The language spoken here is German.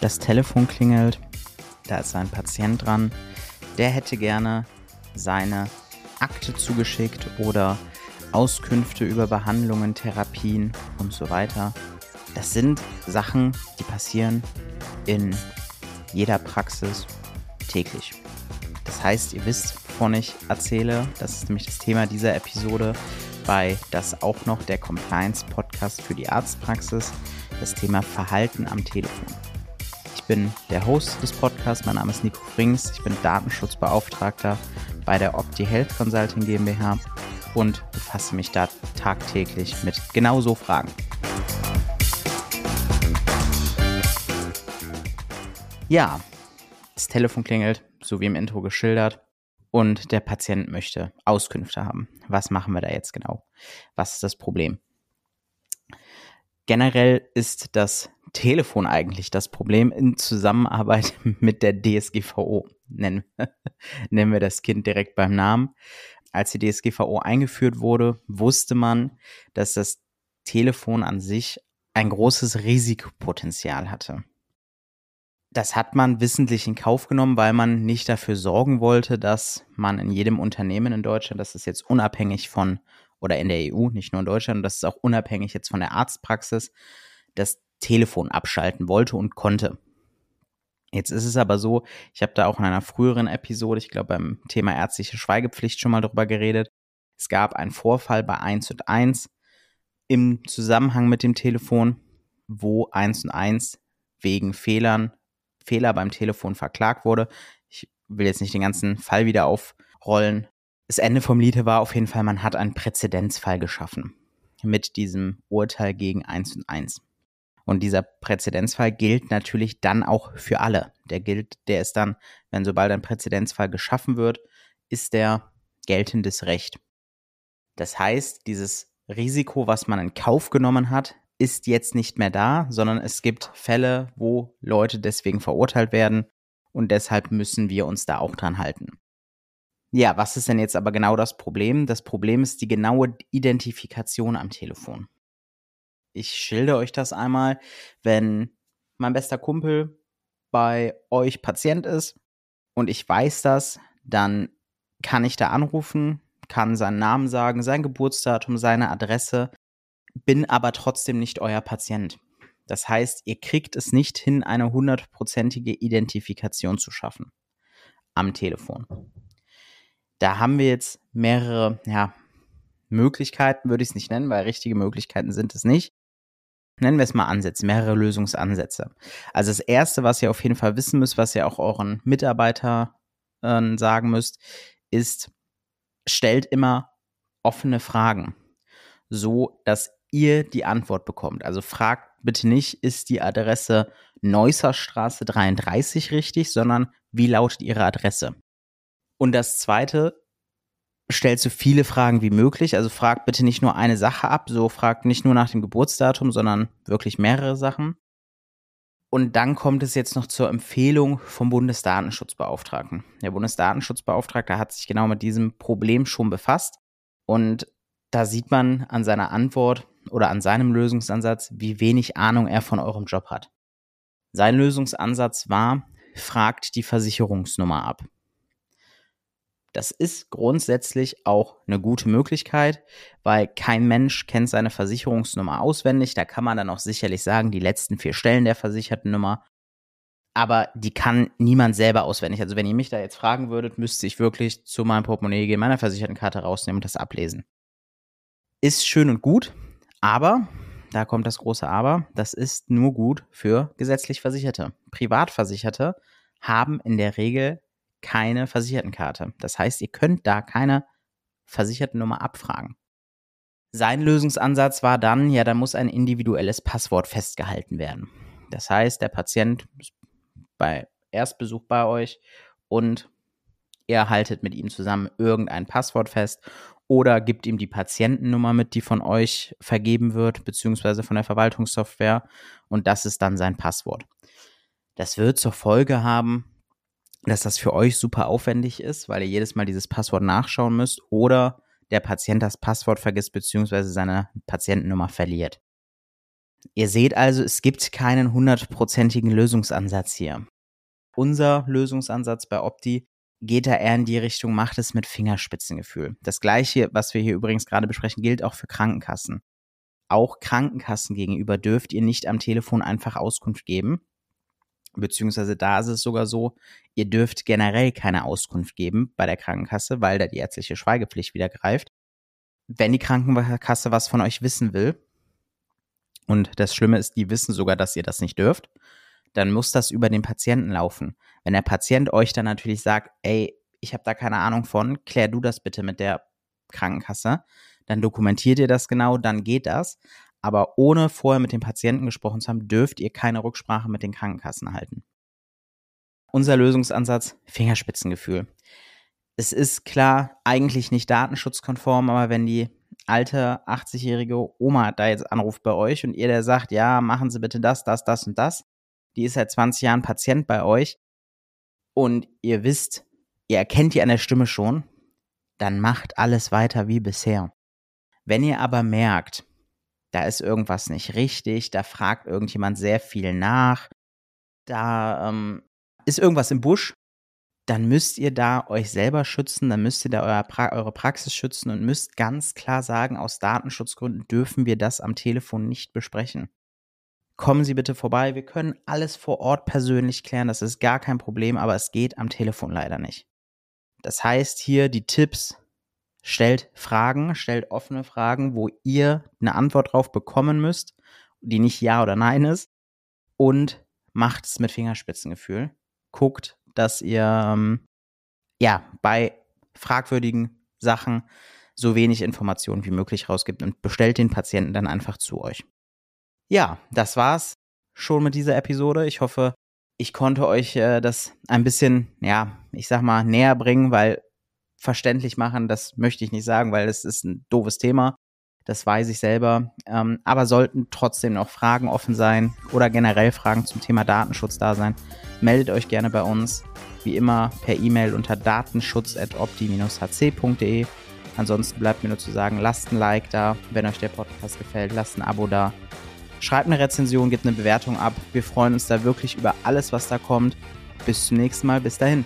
Das Telefon klingelt, da ist ein Patient dran, der hätte gerne seine Akte zugeschickt oder Auskünfte über Behandlungen, Therapien und so weiter. Das sind Sachen, die passieren in jeder Praxis täglich. Das heißt, ihr wisst, wovon ich erzähle. Das ist nämlich das Thema dieser Episode bei das auch noch der Compliance Podcast für die Arztpraxis, das Thema Verhalten am Telefon bin der Host des Podcasts. Mein Name ist Nico Frings. Ich bin Datenschutzbeauftragter bei der Opti Health Consulting GmbH und befasse mich da tagtäglich mit genau so Fragen. Ja, das Telefon klingelt, so wie im Intro geschildert, und der Patient möchte Auskünfte haben. Was machen wir da jetzt genau? Was ist das Problem? Generell ist das Telefon eigentlich das Problem in Zusammenarbeit mit der DSGVO. Nennen, nennen wir das Kind direkt beim Namen. Als die DSGVO eingeführt wurde, wusste man, dass das Telefon an sich ein großes Risikopotenzial hatte. Das hat man wissentlich in Kauf genommen, weil man nicht dafür sorgen wollte, dass man in jedem Unternehmen in Deutschland, das ist jetzt unabhängig von, oder in der EU, nicht nur in Deutschland, das ist auch unabhängig jetzt von der Arztpraxis, das Telefon abschalten wollte und konnte. Jetzt ist es aber so, ich habe da auch in einer früheren Episode, ich glaube beim Thema ärztliche Schweigepflicht schon mal drüber geredet. Es gab einen Vorfall bei 1 und 1 im Zusammenhang mit dem Telefon, wo 1 und 1 wegen Fehlern, Fehler beim Telefon verklagt wurde. Ich will jetzt nicht den ganzen Fall wieder aufrollen. Das Ende vom Lied war auf jeden Fall, man hat einen Präzedenzfall geschaffen mit diesem Urteil gegen 1 und 1. Und dieser Präzedenzfall gilt natürlich dann auch für alle. Der gilt, der ist dann, wenn sobald ein Präzedenzfall geschaffen wird, ist der geltendes Recht. Das heißt, dieses Risiko, was man in Kauf genommen hat, ist jetzt nicht mehr da, sondern es gibt Fälle, wo Leute deswegen verurteilt werden und deshalb müssen wir uns da auch dran halten. Ja, was ist denn jetzt aber genau das Problem? Das Problem ist die genaue Identifikation am Telefon ich schilder euch das einmal, wenn mein bester Kumpel bei euch Patient ist und ich weiß das, dann kann ich da anrufen, kann seinen Namen sagen, sein Geburtsdatum, seine Adresse, bin aber trotzdem nicht euer Patient. Das heißt, ihr kriegt es nicht hin, eine hundertprozentige Identifikation zu schaffen am Telefon. Da haben wir jetzt mehrere ja, Möglichkeiten, würde ich es nicht nennen, weil richtige Möglichkeiten sind es nicht nennen wir es mal Ansätze, mehrere Lösungsansätze. Also das erste, was ihr auf jeden Fall wissen müsst, was ihr auch euren Mitarbeitern äh, sagen müsst, ist, stellt immer offene Fragen, so dass ihr die Antwort bekommt. Also fragt bitte nicht, ist die Adresse Neusser Straße 33 richtig, sondern wie lautet Ihre Adresse? Und das zweite, stellt so viele Fragen wie möglich. Also fragt bitte nicht nur eine Sache ab, so fragt nicht nur nach dem Geburtsdatum, sondern wirklich mehrere Sachen. Und dann kommt es jetzt noch zur Empfehlung vom Bundesdatenschutzbeauftragten. Der Bundesdatenschutzbeauftragte hat sich genau mit diesem Problem schon befasst. Und da sieht man an seiner Antwort oder an seinem Lösungsansatz, wie wenig Ahnung er von eurem Job hat. Sein Lösungsansatz war, fragt die Versicherungsnummer ab. Das ist grundsätzlich auch eine gute Möglichkeit, weil kein Mensch kennt seine Versicherungsnummer auswendig. Da kann man dann auch sicherlich sagen, die letzten vier Stellen der versicherten Nummer. Aber die kann niemand selber auswendig. Also wenn ihr mich da jetzt fragen würdet, müsste ich wirklich zu meinem Portemonnaie gehen, meiner versicherten Karte rausnehmen und das ablesen. Ist schön und gut, aber, da kommt das große Aber, das ist nur gut für gesetzlich Versicherte. Privatversicherte haben in der Regel keine Versichertenkarte. Das heißt, ihr könnt da keine Versichertennummer abfragen. Sein Lösungsansatz war dann, ja, da muss ein individuelles Passwort festgehalten werden. Das heißt, der Patient ist bei Erstbesuch bei euch und ihr haltet mit ihm zusammen irgendein Passwort fest oder gibt ihm die Patientennummer mit, die von euch vergeben wird, beziehungsweise von der Verwaltungssoftware und das ist dann sein Passwort. Das wird zur Folge haben, dass das für euch super aufwendig ist, weil ihr jedes Mal dieses Passwort nachschauen müsst oder der Patient das Passwort vergisst bzw. seine Patientennummer verliert. Ihr seht also, es gibt keinen hundertprozentigen Lösungsansatz hier. Unser Lösungsansatz bei Opti geht da eher in die Richtung, macht es mit Fingerspitzengefühl. Das gleiche, was wir hier übrigens gerade besprechen, gilt auch für Krankenkassen. Auch Krankenkassen gegenüber dürft ihr nicht am Telefon einfach Auskunft geben. Beziehungsweise da ist es sogar so, ihr dürft generell keine Auskunft geben bei der Krankenkasse, weil da die ärztliche Schweigepflicht wieder greift. Wenn die Krankenkasse was von euch wissen will, und das Schlimme ist, die wissen sogar, dass ihr das nicht dürft, dann muss das über den Patienten laufen. Wenn der Patient euch dann natürlich sagt, ey, ich habe da keine Ahnung von, klär du das bitte mit der Krankenkasse, dann dokumentiert ihr das genau, dann geht das. Aber ohne vorher mit dem Patienten gesprochen zu haben, dürft ihr keine Rücksprache mit den Krankenkassen halten. Unser Lösungsansatz, Fingerspitzengefühl. Es ist klar eigentlich nicht datenschutzkonform, aber wenn die alte 80-jährige Oma da jetzt anruft bei euch und ihr der sagt, ja, machen Sie bitte das, das, das und das, die ist seit 20 Jahren Patient bei euch und ihr wisst, ihr erkennt die an der Stimme schon, dann macht alles weiter wie bisher. Wenn ihr aber merkt, da ist irgendwas nicht richtig, da fragt irgendjemand sehr viel nach, da ähm, ist irgendwas im Busch, dann müsst ihr da euch selber schützen, dann müsst ihr da euer pra eure Praxis schützen und müsst ganz klar sagen, aus Datenschutzgründen dürfen wir das am Telefon nicht besprechen kommen Sie bitte vorbei. Wir können alles vor Ort persönlich klären. Das ist gar kein Problem, aber es geht am Telefon leider nicht. Das heißt hier die Tipps. Stellt Fragen, stellt offene Fragen, wo ihr eine Antwort drauf bekommen müsst, die nicht Ja oder Nein ist. Und macht es mit Fingerspitzengefühl. Guckt, dass ihr ähm, ja bei fragwürdigen Sachen so wenig Informationen wie möglich rausgibt und bestellt den Patienten dann einfach zu euch. Ja, das war's schon mit dieser Episode. Ich hoffe, ich konnte euch äh, das ein bisschen, ja, ich sag mal, näher bringen, weil verständlich machen, das möchte ich nicht sagen, weil es ist ein doofes Thema. Das weiß ich selber. Ähm, aber sollten trotzdem noch Fragen offen sein oder generell Fragen zum Thema Datenschutz da sein, meldet euch gerne bei uns. Wie immer per E-Mail unter datenschutz.opti-hc.de. Ansonsten bleibt mir nur zu sagen, lasst ein Like da, wenn euch der Podcast gefällt, lasst ein Abo da Schreibt eine Rezension, gebt eine Bewertung ab. Wir freuen uns da wirklich über alles, was da kommt. Bis zum nächsten Mal. Bis dahin.